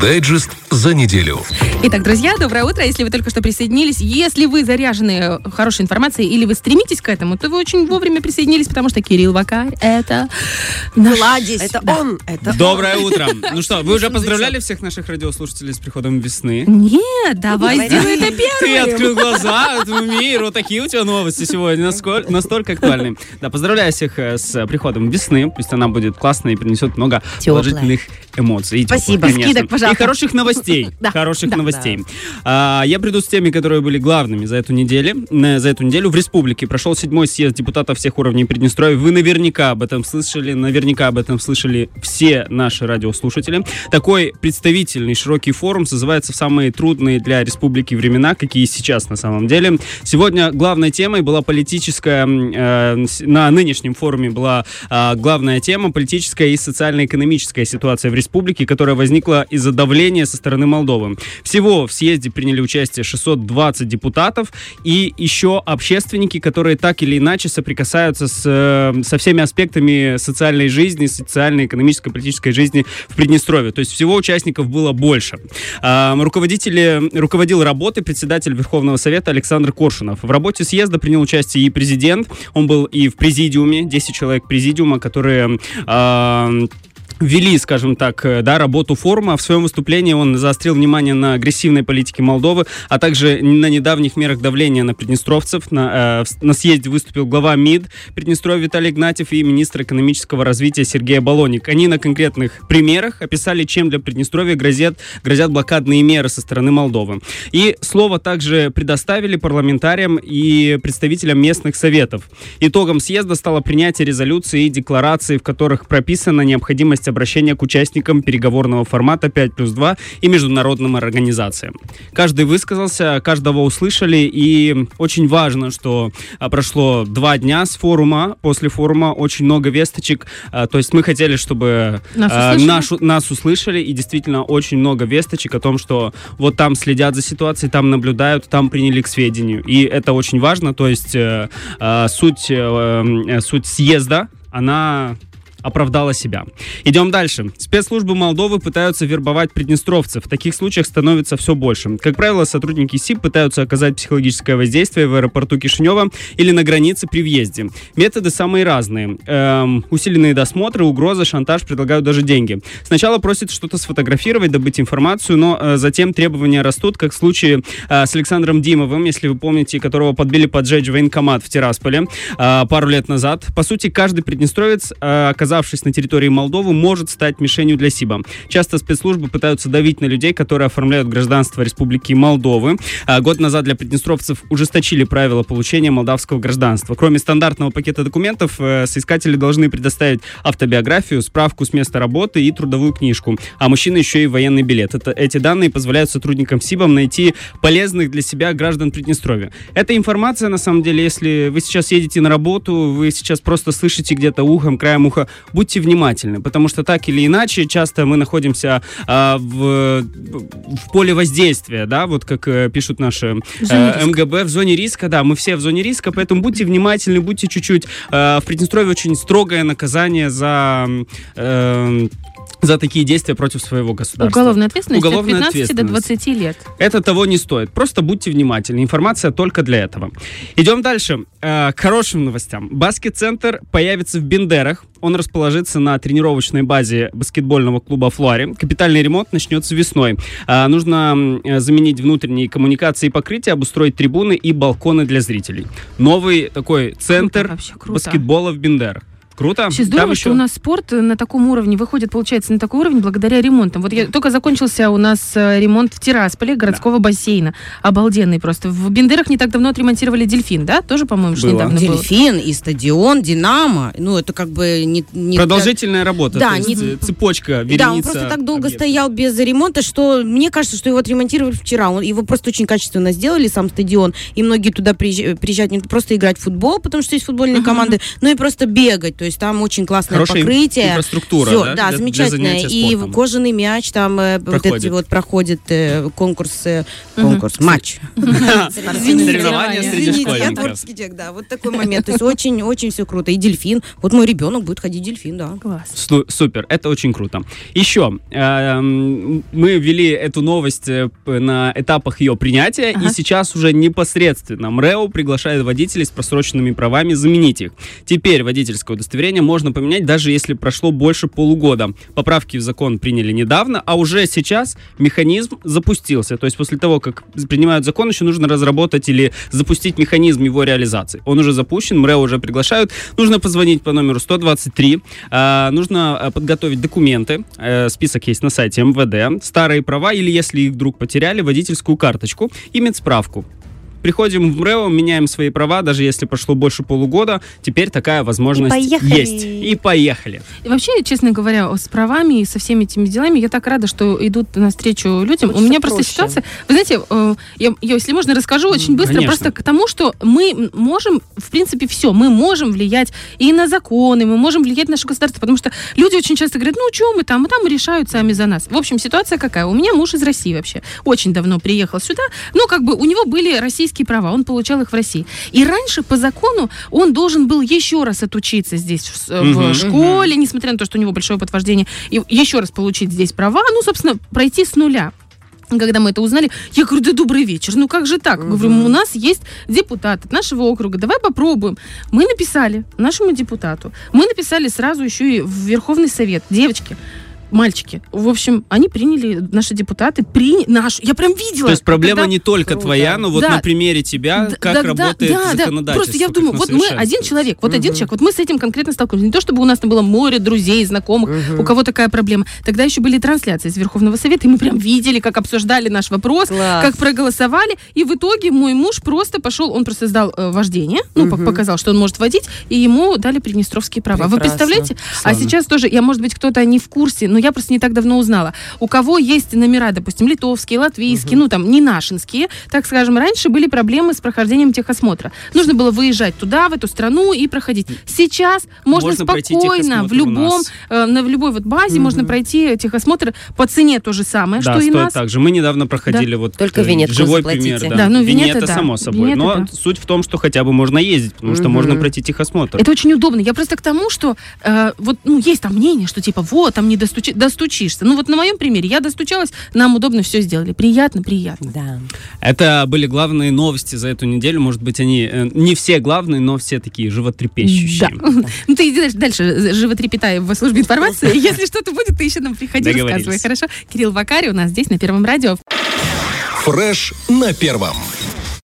Дайджест за неделю. Итак, друзья, доброе утро. Если вы только что присоединились, если вы заряжены хорошей информацией или вы стремитесь к этому, то вы очень вовремя присоединились, потому что Кирилл Вакарь — это наш... Владис, Это Да. он, это Доброе утро. Ну что, вы уже поздравляли всех наших радиослушателей с приходом весны? Нет, давай сделай это Ты первым. открыл глаза этому миру. Такие у тебя новости сегодня, насколько, настолько актуальные. Да, поздравляю всех э, с приходом весны. Пусть она будет классной и принесет много Теплая. положительных эмоций. Спасибо. Скидок, пожалуйста. И хороших новостей. Да, Хороших да. Новостей. А, я приду с теми, которые были главными за эту неделю. Э, За эту неделю в республике прошел седьмой съезд депутатов всех уровней Приднестровья. Вы наверняка об этом слышали, наверняка об этом слышали все наши радиослушатели. Такой представительный широкий форум созывается в самые трудные для республики времена, какие сейчас на самом деле. Сегодня главной темой была политическая, э, на нынешнем форуме была а, главная тема политическая и социально-экономическая ситуация в республике, которая возникла из-за давления со стороны Молдовы. Всего в съезде приняли участие 620 депутатов и еще общественники, которые так или иначе соприкасаются с, э, со всеми аспектами социальной жизни, социальной, экономической, политической жизни в Приднестровье. То есть всего участников было больше. А, руководители, руководил работой председатель Верховного Совета Александр Коршунов. В работе съезда принял участие и президент. Он был и в президиуме, 10 человек президиума, которые ввели, скажем так, э, да, работу форума. В своем выступлении он заострил внимание на агрессивной политике Молдовы, а также на недавних мерах давления на приднестровцев. На, э, на съезде выступил глава МИД Приднестровья Виталий Игнатьев и министр экономического развития Сергей Балоник. Они на конкретных примерах описали, чем для Приднестровья грозят, грозят блокадные меры со стороны Молдовы. И слово также предоставили парламентариям и представителям местных советов. Итогом съезда стало принятие резолюции и декларации, в которых прописана необходимость обращения к участникам переговорного формата 5 плюс 2 и международным организациям. Каждый высказался, каждого услышали, и очень важно, что а, прошло два дня с форума, после форума очень много весточек, а, то есть мы хотели, чтобы Нас а, услышали? нашу- нас услышали, и действительно очень много весточек о том, что вот там следят за ситуацией, там наблюдают, там приняли к сведению. И это очень важно, то есть э, суть, э, э, суть съезда, она оправдала себя. Идем дальше. Спецслужбы Молдовы пытаются вербовать приднестровцев. В таких случаях становится все больше. Как правило, сотрудники СИП пытаются оказать психологическое воздействие в аэропорту Кишинева или на границе при въезде. Методы самые разные. Эм, усиленные досмотры, угрозы, шантаж, предлагают даже деньги. Сначала просят что-то сфотографировать, добыть информацию, но э, затем требования растут, как в случае э, с Александром Димовым, если вы помните, которого подбили поджечь военкомат в Тирасполе э, пару лет назад. По сути, каждый приднестровец, э, оказавшись на территории Молдовы, может стать мишенью для СИБа. Часто спецслужбы пытаются давить на людей, которые оформляют гражданство Республики Молдовы. А Год назад для приднестровцев ужесточили правила получения молдавского гражданства. Кроме стандартного пакета документов, э, соискатели должны предоставить автобиографию, справку с места работы и трудовую книжку. А мужчина еще и военный билет. Это, эти данные позволяют сотрудникам СИБам найти полезных для себя граждан Приднестровья. Эта информация, на самом деле, если вы сейчас едете на работу, вы сейчас просто слышите где-то ухом, краем уха, будьте внимательны, потому что так или иначе часто мы находимся а, в, в поле воздействия, да, вот как э, пишут наши э, МГБ, в зоне риска, да, мы все в зоне риска, поэтому будьте внимательны, будьте чуть-чуть... э, в Приднестровье очень строгое наказание за... э, за такие действия против своего государства. Уголовная ответственность Уголовная от 15 до ответственность. 20 лет. Это того не стоит. Просто будьте внимательны. Информация только для этого. Идем дальше. Э, к хорошим новостям. Баскет-центр появится в Бендерах. Он расположится на тренировочной базе баскетбольного клуба «Флуари». Капитальный ремонт начнется весной. А, нужно э, заменить внутренние коммуникации и покрытия, обустроить трибуны и балконы для зрителей. Новый такой центр Круто, вообще круто. баскетбола в Бендерах. Круто? Вообще Там здорово, еще- что у нас спорт на таком уровне выходит, получается, на такой уровень благодаря ремонтам. Вот я, только закончился у нас э, ремонт в Тирасполе городского бассейна. Обалденный просто. В Бендерах не так давно отремонтировали дельфин, да? Тоже, по-моему, Было. недавно. Дельфин и стадион, Динамо. Ну, это как бы не... не Продолжительная работа. Да, не- э, цепочка, вереница Да, он просто так долго объектов. стоял без ремонта, что мне кажется, что его отремонтировали вчера. Он, его просто очень качественно сделали, сам стадион. И многие туда приезж- приезжают не просто играть в футбол, потому что есть футбольные команды, но и просто бегать. То есть там очень классное Хорошая покрытие. инфраструктура, Всё, да, да, для- для замечательно. занятия и спортом. кожаный мяч там э, вот Проходит. эти вот проходит э, конкурс, э, конкурс, матч. Извините, Соревнования среди я творческий человек, да, вот такой момент. То есть очень-очень все круто. И дельфин. Вот мой ребенок будет ходить дельфин, да. Класс. Су- Супер, это очень круто. Еще, эм, мы ввели эту новость на этапах ее принятия, Ага. и сейчас уже непосредственно МРЭО приглашает водителей с просроченными правами заменить их. Теперь водительское удостоверение можно поменять, даже если прошло больше полугода. Поправки в закон приняли недавно, а уже сейчас механизм запустился. То есть после того, как принимают закон, еще нужно разработать или запустить механизм его реализации. Он уже запущен, МРЭО уже приглашают. Нужно позвонить по номеру 123, а, нужно а, подготовить документы, э, список есть на сайте МВД, старые права или, если их вдруг потеряли, водительскую карточку и медсправку. Приходим в МРЭО, меняем свои права, даже если прошло больше полугода, теперь такая возможность поехали. есть. И поехали. И вообще, честно говоря, с правами и со всеми этими делами, я так рада, что идут навстречу людям. У Хочется меня просто проще. ситуация... Вы знаете, э, я, я, если можно, расскажу очень быстро, конечно. просто к тому, что мы можем, в принципе, все, мы можем влиять и на законы, мы можем влиять на наше государство, потому что люди очень часто говорят, ну, что мы там, мы там решают сами за нас. В общем, ситуация какая? У меня муж из России вообще. Очень давно приехал сюда, но как бы у него были российские права, он получал их в России. И раньше по закону он должен был еще раз отучиться здесь в, с- в школе, несмотря на то, что у него большое опыт вождения, и еще раз получить здесь права, ну, собственно, пройти с нуля. Когда мы это узнали, я говорю, да добрый вечер, ну как же так? Говорю, у нас есть депутат от нашего округа, давай попробуем. Мы написали нашему депутату, мы написали сразу еще и в Верховный Совет, девочки, мальчики. В общем, они приняли, наши депутаты, приняли нашу, я прям видела. То есть проблема когда- не только Круто. твоя, но вот Да. на примере тебя, Д- как да, да, работает да, да. законодательство. Просто я думаю, вот мы один человек, вот один Мгм. человек, вот мы с этим конкретно столкнулись. Не то, чтобы у нас там было море друзей, знакомых, у кого такая проблема. Тогда еще были трансляции из Верховного Совета, и мы прям видели, как обсуждали наш вопрос, Класс. как проголосовали, и в итоге мой муж просто пошел, он просто сдал э, вождение, ну, пок- показал, что он может водить, и ему дали приднестровские права. Вы Прекрасно. представляете? А Славно. сейчас тоже, я, может быть, кто-то не в курсе, но я просто не так давно узнала. У кого есть номера, допустим, литовские, латвийские, ну, там, не нашинские, так скажем, раньше были проблемы с прохождением техосмотра. Нужно было выезжать туда, в эту страну и проходить. Сейчас можно, Можно спокойно в любом, э, на, в любой вот базе можно пройти техосмотр по цене то же самое, Да, что и нас. так же. Мы недавно проходили вот Только э, винетку живой заплатите. пример. Да, ну, винета, да. само собой. Винета, Но да. суть в том, что хотя бы можно ездить, потому что Мгм. можно пройти техосмотр. Это очень удобно. Я просто к тому, что э, вот ну есть там мнение, что типа вот там не достучи- достучишься. Ну вот на моем примере я достучалась, нам удобно все сделали, приятно, приятно. Да. Это были главные новости за эту неделю. Может быть, они э, не все главные, но все такие животрепещущие. Да. Ну ты иди дальше, дальше животрепетай в службе информации. Если что-то будет, ты еще нам приходи, рассказывай. Хорошо? Кирилл Вакари у нас здесь на Первом радио. Фреш на первом.